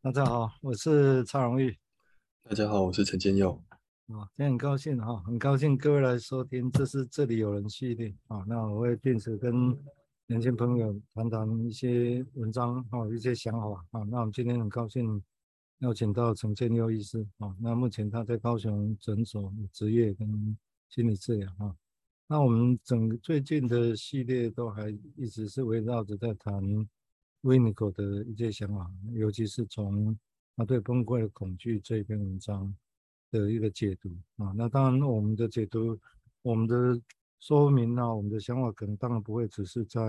大家好，我是蔡荣玉。大家好，我是陈建佑。啊，今天很高兴哈，很高兴各位来收听，这是这里有人系列啊。那我会定时跟年轻朋友谈谈一些文章啊，一些想法啊。那我们今天很高兴邀请到陈建佑医师啊。那目前他在高雄诊所执业跟心理治疗啊。那我们整个最近的系列都还一直是围绕着在谈。维尼口的一些想法，尤其是从他对崩溃的恐惧这一篇文章的一个解读啊，那当然我们的解读，我们的说明啊，我们的想法可能当然不会只是在，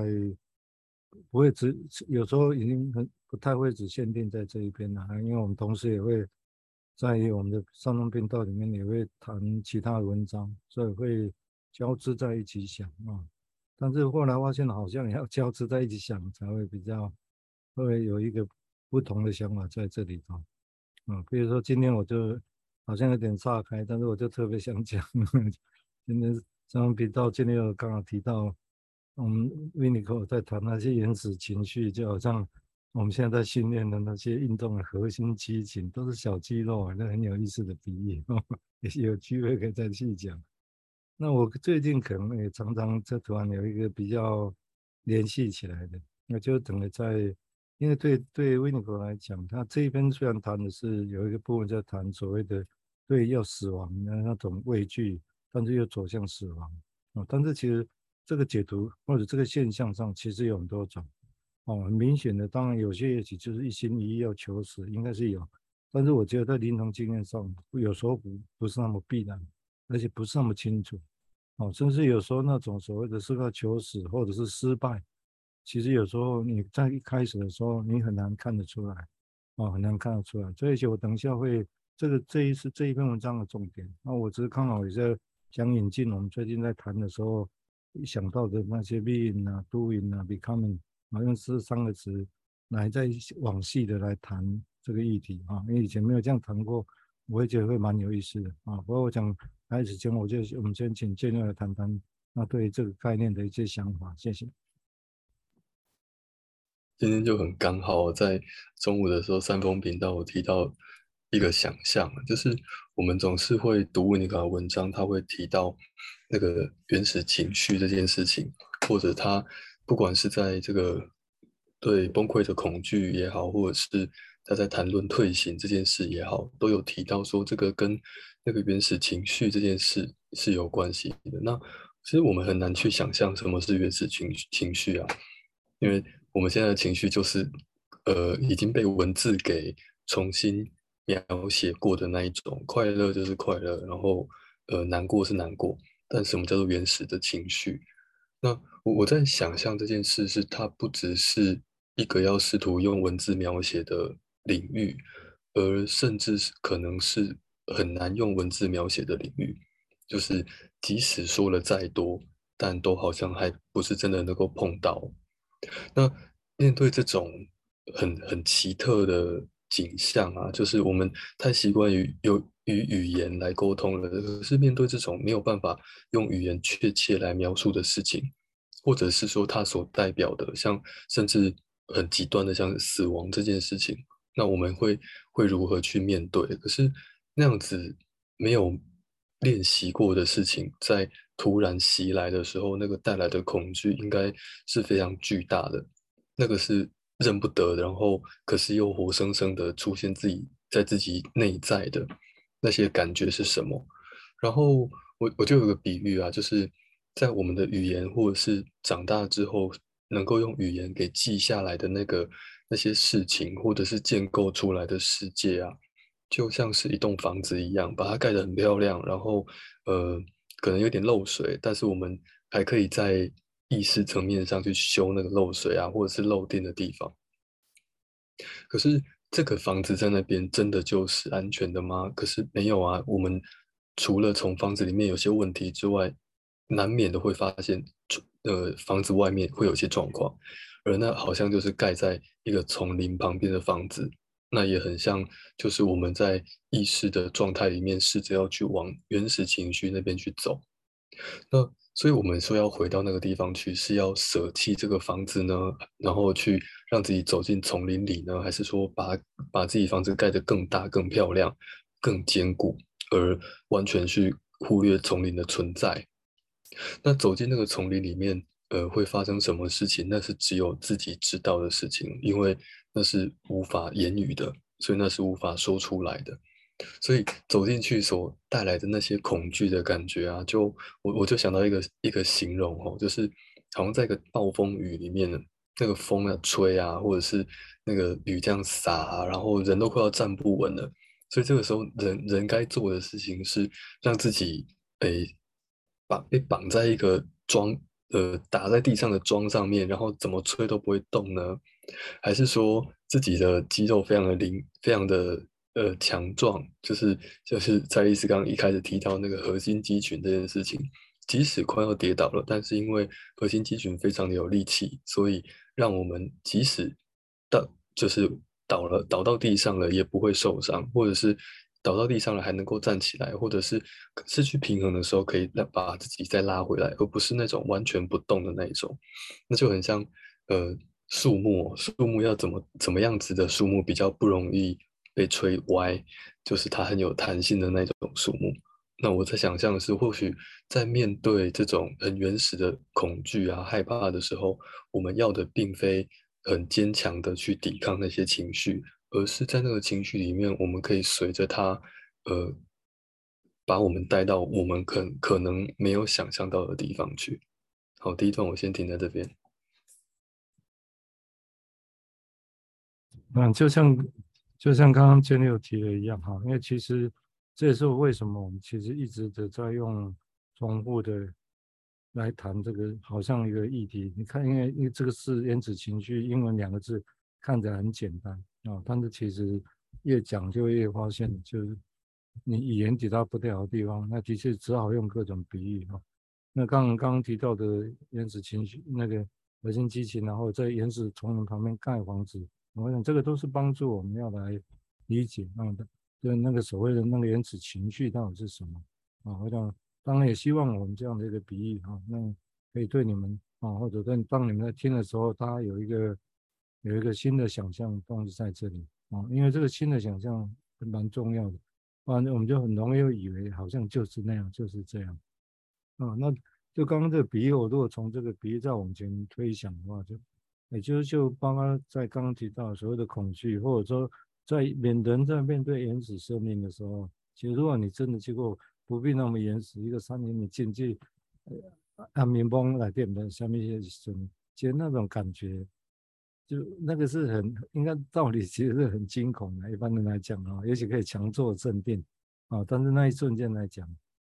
不会只有时候已经很不太会只限定在这一篇了，因为我们同时也会在我们的上中频道里面也会谈其他的文章，所以会交织在一起想啊。但是后来发现，好像也要交织在一起想，才会比较会有一个不同的想法在这里头。啊，比如说今天我就好像有点岔开，但是我就特别想讲，今天上频道今天又刚好提到，我们维尼口在谈那些原始情绪，就好像我们现在在训练的那些运动的核心肌群都是小肌肉，那很有意思的比喻，也有机会可以再细讲。那我最近可能也常常这突然有一个比较联系起来的，那就等于在，因为对对维尼口来讲，他这一篇虽然谈的是有一个部分在谈所谓的对要死亡的那种畏惧，但是又走向死亡啊，但是其实这个解读或者这个现象上其实有很多种哦，很明显的，当然有些也许就是一心一意要求死，应该是有，但是我觉得在临床经验上，有时候不不是那么必然。而且不是那么清楚，哦，甚至有时候那种所谓的是要求死或者是失败，其实有时候你在一开始的时候你很难看得出来，哦，很难看得出来。所以，我等一下会这个这一次这一篇文章的重点，那我只是刚好也在想引进我们最近在谈的时候想到的那些 being 啊、doing 啊、becoming，好像是三个词来再往细的来谈这个议题啊，因为以前没有这样谈过，我也觉得会蛮有意思的啊。不过我想。开始前，我就我们先请建佑来谈谈那对于这个概念的一些想法，谢谢。今天就很刚好，在中午的时候，三峰频道我提到一个想象，就是我们总是会读维尼口的文章，他会提到那个原始情绪这件事情，或者他不管是在这个对崩溃的恐惧也好，或者是他在谈论退行这件事也好，都有提到说这个跟。那个原始情绪这件事是有关系的。那其实我们很难去想象什么是原始情情绪啊，因为我们现在的情绪就是呃已经被文字给重新描写过的那一种，快乐就是快乐，然后呃难过是难过。但什么叫做原始的情绪？那我我在想象这件事是它不只是一个要试图用文字描写的领域，而甚至是可能是。很难用文字描写的领域，就是即使说了再多，但都好像还不是真的能够碰到。那面对这种很很奇特的景象啊，就是我们太习惯于用与语言来沟通了，可是面对这种没有办法用语言确切来描述的事情，或者是说它所代表的，像甚至很极端的像死亡这件事情，那我们会会如何去面对？可是。那样子没有练习过的事情，在突然袭来的时候，那个带来的恐惧应该是非常巨大的。那个是认不得，然后可是又活生生的出现自己在自己内在的那些感觉是什么？然后我我就有个比喻啊，就是在我们的语言或者是长大之后，能够用语言给记下来的那个那些事情，或者是建构出来的世界啊。就像是一栋房子一样，把它盖得很漂亮，然后呃，可能有点漏水，但是我们还可以在意识层面上去修那个漏水啊，或者是漏电的地方。可是这个房子在那边真的就是安全的吗？可是没有啊，我们除了从房子里面有些问题之外，难免的会发现，呃，房子外面会有些状况，而那好像就是盖在一个丛林旁边的房子。那也很像，就是我们在意识的状态里面，试着要去往原始情绪那边去走。那所以我们说要回到那个地方去，是要舍弃这个房子呢，然后去让自己走进丛林里呢，还是说把把自己房子盖得更大、更漂亮、更坚固，而完全去忽略丛林的存在？那走进那个丛林里面，呃，会发生什么事情？那是只有自己知道的事情，因为那是无法言语的，所以那是无法说出来的。所以走进去所带来的那些恐惧的感觉啊，就我我就想到一个一个形容哦，就是好像在一个暴风雨里面，那个风啊吹啊，或者是那个雨这样洒啊，然后人都快要站不稳了。所以这个时候人人该做的事情是让自己诶绑被绑在一个桩呃打在地上的桩上面，然后怎么吹都不会动呢？还是说自己的肌肉非常的灵，非常的？呃，强壮就是就是蔡医师刚刚一开始提到那个核心肌群这件事情，即使快要跌倒了，但是因为核心肌群非常的有力气，所以让我们即使倒就是倒了倒到地上了也不会受伤，或者是倒到地上了还能够站起来，或者是失去平衡的时候可以再把自己再拉回来，而不是那种完全不动的那一种，那就很像呃树木，树木要怎么怎么样子的树木比较不容易。被吹歪，就是它很有弹性的那种树木。那我在想象的是，或许在面对这种很原始的恐惧啊、害怕的时候，我们要的并非很坚强的去抵抗那些情绪，而是在那个情绪里面，我们可以随着它，呃，把我们带到我们可可能没有想象到的地方去。好，第一段我先停在这边。嗯，就像。就像刚刚 Jenny 有提的一样哈，因为其实这也是我为什么我们其实一直的在用重复的来谈这个，好像一个议题。你看，因为因为这个是原子情绪，英文两个字看着很简单啊，但是其实越讲就越发现，就是你语言抵达不了的地方，那的确只好用各种比喻哈。那刚刚刚提到的原始情绪，那个核心激情，然后在原始丛林旁边盖房子。我想这个都是帮助我们要来理解啊的，就那个所谓的那个原始情绪到底是什么啊？我想当然也希望我们这样的一个比喻哈，那可以对你们啊，或者跟当你们在听的时候，大家有一个有一个新的想象东西在这里啊，因为这个新的想象蛮重要的，不然我们就很容易以为好像就是那样，就是这样啊。那就刚刚这个比喻，我如果从这个比喻再往前推想的话，就。也就是就包括在刚刚提到所谓的恐惧，或者说在面人在面对原始生命的时候，其实如果你真的去过，不必那么原始，一个山林你进去，按民风来电的下面一些声，其实那种感觉，就那个是很应该道理其实是很惊恐的。一般人来讲啊，也许可以强作镇定啊，但是那一瞬间来讲，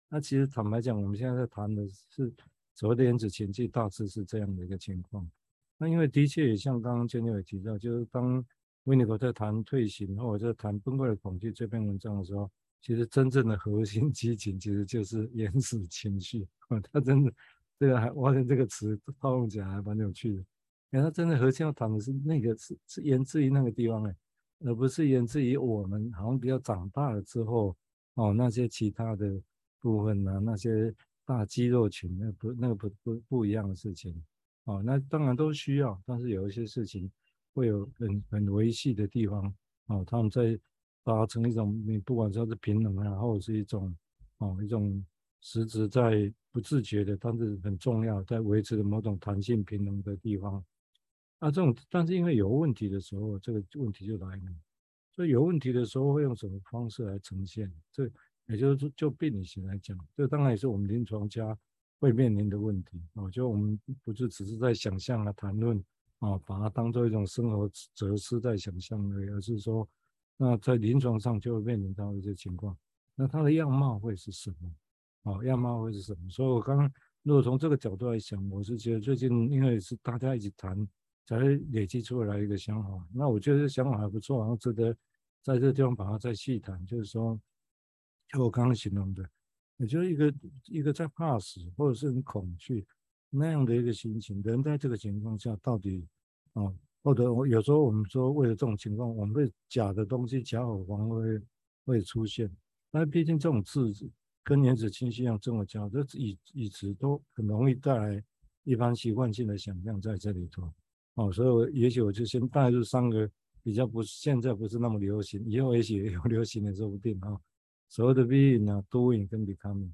那其实坦白讲，我们现在在谈的是所谓的原子情绪，大致是这样的一个情况。那因为的确也像刚刚 Jenny 也提到，就是当 Winnicott 在谈退行或者在谈崩溃的恐惧这篇文章的时候，其实真正的核心激情其实就是原始情绪。他真的这个还，我发现这个词套用起来还蛮有趣的。因为他真的核心要谈的是那个是是源自于那个地方哎，而不是源自于我们好像比较长大了之后哦那些其他的部分啊，那些大肌肉群那不那个不不不一样的事情。哦，那当然都需要，但是有一些事情会有很很维系的地方。哦，他们在达成一种，你不管说是平衡啊，或者是一种哦一种实质在不自觉的，但是很重要，在维持的某种弹性平衡的地方。啊，这种但是因为有问题的时候，这个问题就来了。所以有问题的时候会用什么方式来呈现？这也就是，就病理学来讲，这当然也是我们临床家。会面临的问题啊，就我们不是只是在想象啊、谈论啊，把它当做一种生活哲思在想象而已，而是说，那在临床上就会面临到一些情况。那它的样貌会是什么？啊，样貌会是什么？所以我刚刚如果从这个角度来想，我是觉得最近因为是大家一起谈，才累积出来一个想法。那我觉得这想法还不错，然后值得在这个地方把它再细谈。就是说，就我刚刚形容的。也就是一个一个在怕死或者是很恐惧那样的一个心情，人在这个情况下到底啊，或者我有时候我们说为了这种情况，我们会假的东西、假偶防会会出现。但毕竟这种字跟原子清晰一样这么教，这一一直都很容易带来一般习惯性的想象在这里头。哦，所以我也许我就先带入三个比较不现在不是那么流行，以后也许也有流行的说不定啊。所谓的 being 啊，doing 跟 becoming。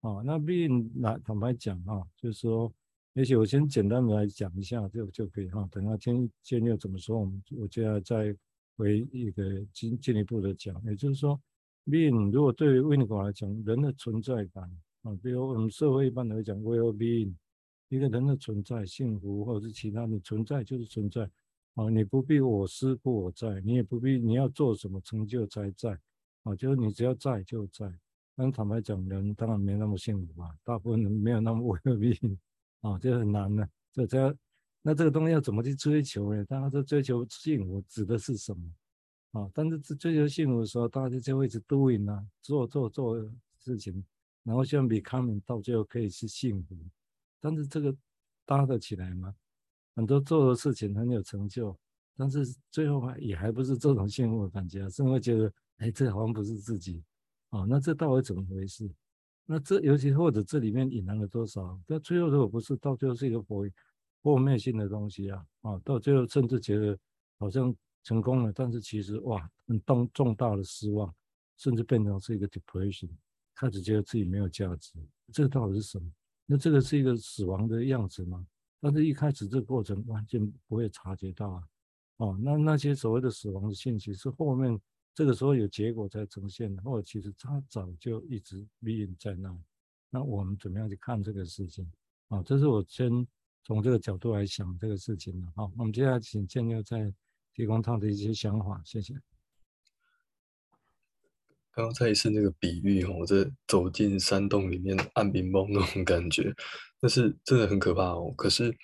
哦，那 being 来坦白讲啊，就是说，也许我先简单的来讲一下就就可以哈。等下天建又怎么说，我们我就要再回一个进进一步的讲。也就是说，being 如果对于 w i n n i g 来讲，人的存在感啊，比如我们社会一般来讲，well being。一个人的存在，幸福或者是其他，你存在就是存在，啊，你不必我思故我在，你也不必你要做什么成就才在，啊，就是你只要在就在。但坦白讲，人当然没那么幸福吧，大部分人没有那么 伟命，啊，这很难的。这这，那这个东西要怎么去追求呢？大家都追求幸福，指的是什么？啊，但是追求幸福的时候，大家就会一直 doing 啊，做做做事情，然后希望 becoming 到最后可以是幸福。但是这个搭得起来吗？很多做的事情很有成就，但是最后还也还不是这种幸福的感觉，甚至会觉得，哎，这好像不是自己，哦，那这到底怎么回事？那这尤其或者这里面隐含了多少？那最后如果不是，到最后是一个破破灭性的东西啊，啊，到最后甚至觉得好像成功了，但是其实哇，很重重大的失望，甚至变成是一个 depression，开始觉得自己没有价值，这到底是什么？那这个是一个死亡的样子吗？但是一开始这个过程完全不会察觉到啊，哦，那那些所谓的死亡的信息是后面这个时候有结果才呈现的，或者其实他早就一直 being 在那。那我们怎么样去看这个事情？啊，这是我先从这个角度来想这个事情的。好，我们接下来请建佑再提供他的一些想法，谢谢。刚刚再一次那个比喻哦，我这走进山洞里面暗冰崩那种感觉，那是真的很可怕哦。可是，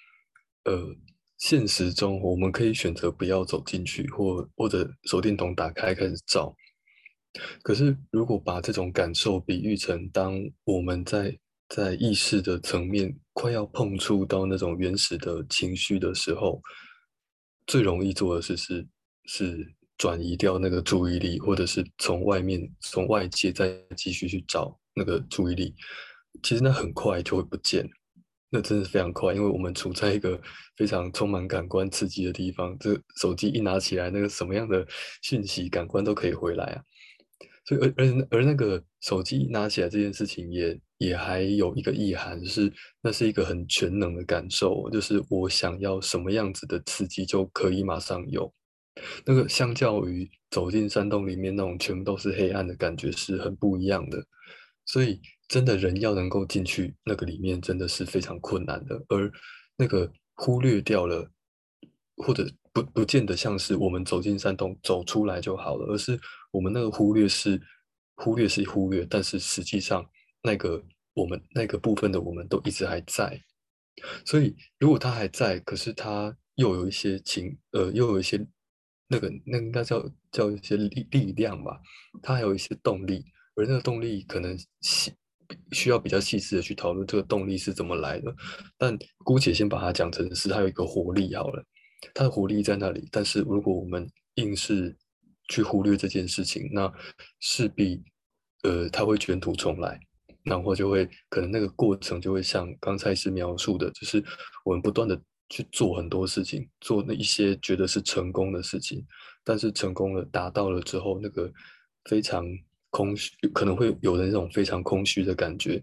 呃，现实中我们可以选择不要走进去，或或者手电筒打开开始照。可是，如果把这种感受比喻成，当我们在在意识的层面快要碰触到那种原始的情绪的时候，最容易做的事是是。转移掉那个注意力，或者是从外面、从外界再继续去找那个注意力，其实那很快就会不见，那真的是非常快，因为我们处在一个非常充满感官刺激的地方，这手机一拿起来，那个什么样的讯息感官都可以回来啊。所以而而而那个手机拿起来这件事情也，也也还有一个意涵，是那是一个很全能的感受，就是我想要什么样子的刺激就可以马上有。那个相较于走进山洞里面那种全部都是黑暗的感觉是很不一样的，所以真的人要能够进去那个里面真的是非常困难的，而那个忽略掉了，或者不不见得像是我们走进山洞走出来就好了，而是我们那个忽略是忽略是忽略，但是实际上那个我们那个部分的我们都一直还在，所以如果他还在，可是他又有一些情呃又有一些。那个那应该叫叫一些力力量吧，它还有一些动力，而那个动力可能细需要比较细致的去讨论这个动力是怎么来的。但姑且先把它讲成是它有一个活力好了，它的活力在那里。但是如果我们硬是去忽略这件事情，那势必呃它会卷土重来，然后就会可能那个过程就会像刚才是描述的，就是我们不断的。去做很多事情，做那一些觉得是成功的事情，但是成功了，达到了之后，那个非常空虚，可能会有的那种非常空虚的感觉，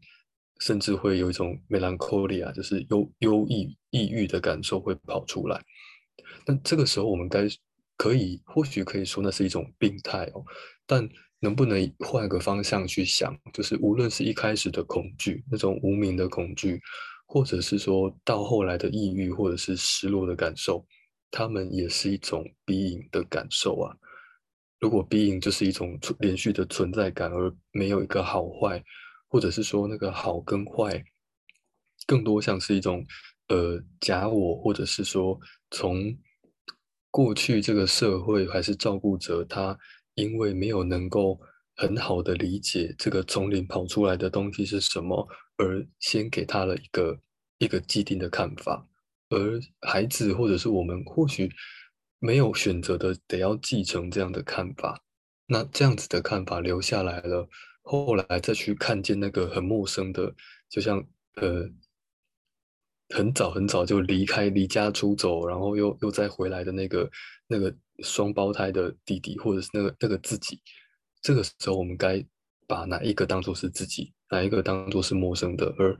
甚至会有一种 melancholia，就是忧忧郁、抑郁的感受会跑出来。那这个时候，我们该可以，或许可以说那是一种病态哦。但能不能换个方向去想，就是无论是一开始的恐惧，那种无名的恐惧。或者是说到后来的抑郁，或者是失落的感受，他们也是一种 being 的感受啊。如果 being 就是一种连续的存在感，而没有一个好坏，或者是说那个好跟坏，更多像是一种呃假我，或者是说从过去这个社会还是照顾者，他因为没有能够很好的理解这个丛林跑出来的东西是什么。而先给他了一个一个既定的看法，而孩子或者是我们或许没有选择的，得要继承这样的看法。那这样子的看法留下来了，后来再去看见那个很陌生的，就像呃很早很早就离开离家出走，然后又又再回来的那个那个双胞胎的弟弟，或者是那个那个自己，这个时候我们该把哪一个当做是自己，哪一个当做是陌生的，而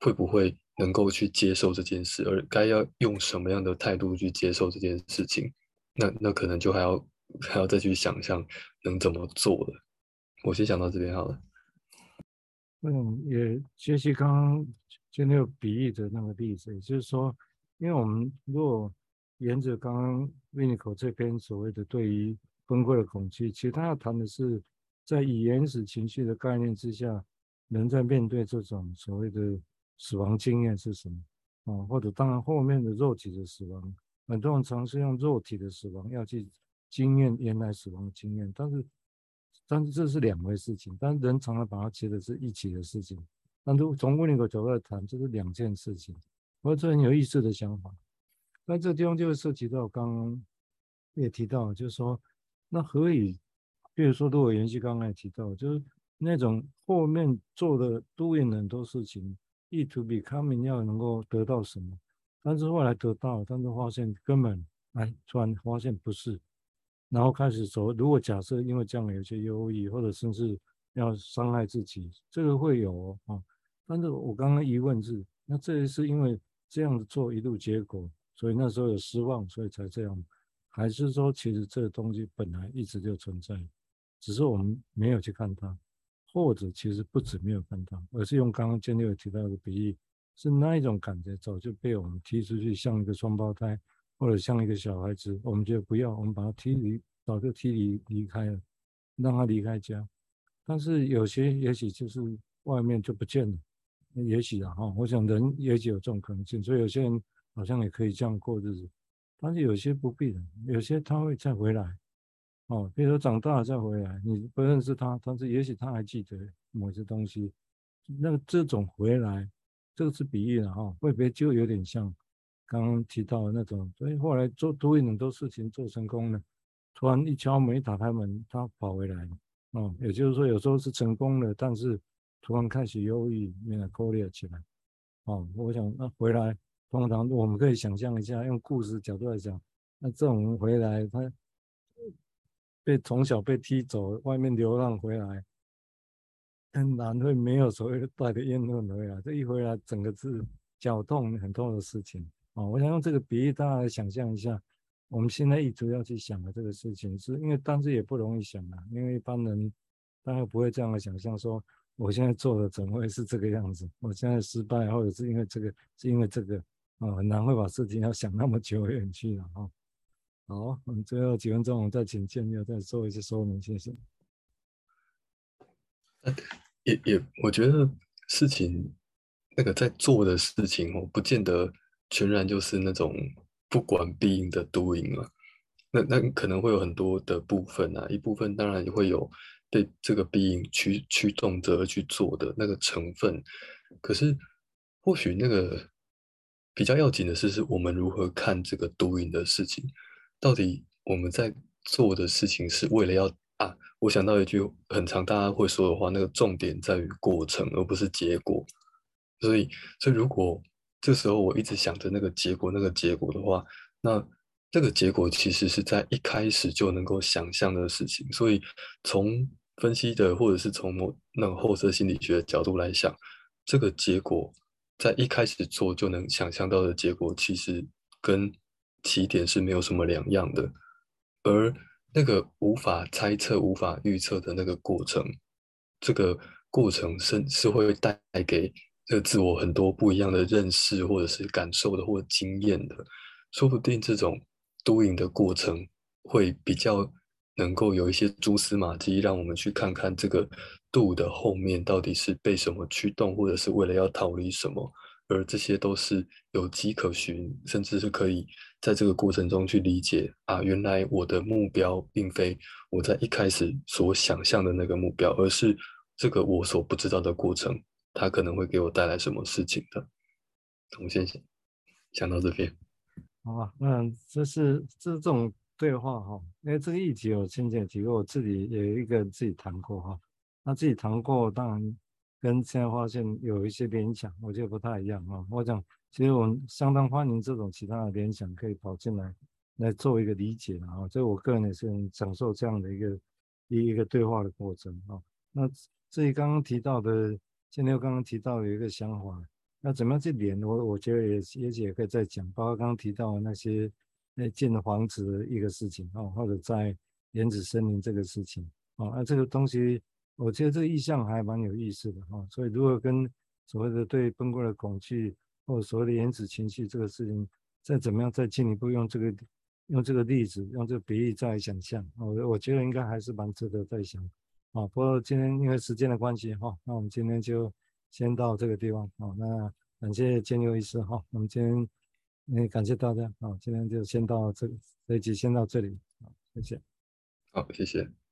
会不会能够去接受这件事，而该要用什么样的态度去接受这件事情？那那可能就还要还要再去想象能怎么做了。我先想到这边好了。嗯，也学习刚刚就那个比喻的那个例子，也就是说，因为我们如果沿着刚刚 Vinico 这边所谓的对于崩溃的恐惧，其实他要谈的是，在以原始情绪的概念之下，人在面对这种所谓的死亡经验是什么啊？或者当然后面的肉体的死亡，很多人尝试用肉体的死亡要去经验原来死亡的经验，但是。但是这是两回事情，但人常常把它觉得是一起的事情。但如从另一个角度来谈，这是两件事情，我这很有意思的想法。那这个地方就会涉及到刚刚也提到，就是说，那何以，比如说，如果延续刚才提到，就是那种后面做的 doing 很多事情，意图 becoming 要能够得到什么，但是后来得到，但是发现根本哎，突然发现不是。然后开始走，如果假设因为这样有些忧郁，或者甚至要伤害自己，这个会有哦。啊，但是我刚刚疑问是，那这是因为这样子做一路结果，所以那时候有失望，所以才这样，还是说其实这个东西本来一直就存在，只是我们没有去看它，或者其实不止没有看它，而是用刚刚建立有提到的比喻，是那一种感觉早就被我们踢出去，像一个双胞胎。或者像一个小孩子，我们就不要，我们把他踢离，早就踢离离开了，让他离开家。但是有些也许就是外面就不见了，也许啊哈，我想人也许有这种可能性，所以有些人好像也可以这样过日子。但是有些不必的，有些他会再回来，哦，比如说长大了再回来，你不认识他，但是也许他还记得某些东西。那这种回来，这个是比喻了哈，会不会就有点像？刚刚提到的那种，所以后来做多很多事情做成功了，突然一敲门一打开门，他跑回来，哦，也就是说有时候是成功了，但是突然开始忧郁，变得孤立起来，哦，我想那回来，通常我们可以想象一下，用故事角度来讲，那这种回来，他被从小被踢走，外面流浪回来，很难会没有所谓的带着怨恨回来，这一回来整个是脚痛很痛的事情。哦，我想用这个比喻，大家来想象一下，我们现在一直要去想的这个事情，是因为当时也不容易想啊，因为一般人大概不会这样的想象，说我现在做的怎么会是这个样子？我现在失败，或者是因为这个，是因为这个，啊，很难会把事情要想那么久远去了哈。好，我们最后几分钟，我们再请建佑再做一次说明，谢谢。也也，我觉得事情那个在做的事情哦，不见得。全然就是那种不管必应的 doing 嘛，那那可能会有很多的部分啊，一部分当然也会有被这个必应驱驱动着去做的那个成分，可是或许那个比较要紧的是，是我们如何看这个 doing 的事情，到底我们在做的事情是为了要啊，我想到一句很常大家会说的话，那个重点在于过程而不是结果，所以所以如果。这时候我一直想着那个结果，那个结果的话，那这个结果其实是在一开始就能够想象的事情。所以从分析的或者是从某那个后设心理学的角度来想，这个结果在一开始做就能想象到的结果，其实跟起点是没有什么两样的。而那个无法猜测、无法预测的那个过程，这个过程是是会带给。这个自我很多不一样的认识，或者是感受的，或者经验的，说不定这种 doing 的过程会比较能够有一些蛛丝马迹，让我们去看看这个 do 的后面到底是被什么驱动，或者是为了要逃离什么，而这些都是有迹可循，甚至是可以在这个过程中去理解啊，原来我的目标并非我在一开始所想象的那个目标，而是这个我所不知道的过程。它可能会给我带来什么事情的？我先想想到这边。好吧，那这是这是这种对话哈，因为这个议题我先前提过，我自己也有一个人自己谈过哈。那自己谈过，当然跟现在发现有一些联想，我觉得不太一样啊。我讲，其实我们相当欢迎这种其他的联想可以跑进来，来做一个理解啊。所以我个人也是很享受这样的一个一一个对话的过程啊。那至于刚刚提到的，现在又刚刚提到有一个想法，那怎么样去连？我我觉得也也许也可以再讲，包括刚刚提到的那些那建房子的一个事情啊，或者在原始森林这个事情啊，那这个东西。我觉得这个意象还蛮有意思的哈，所以如果跟所谓的对崩溃的恐惧，或者所谓的原始情绪这个事情，再怎么样再进一步用这个用这个例子，用这个比喻再来想象，我我觉得应该还是蛮值得再想啊。不过今天因为时间的关系哈，那我们今天就先到这个地方啊。那感谢建佑医师哈，我们今天也感谢大家啊，今天就先到这这一集先到这里，好，谢谢。好，谢谢。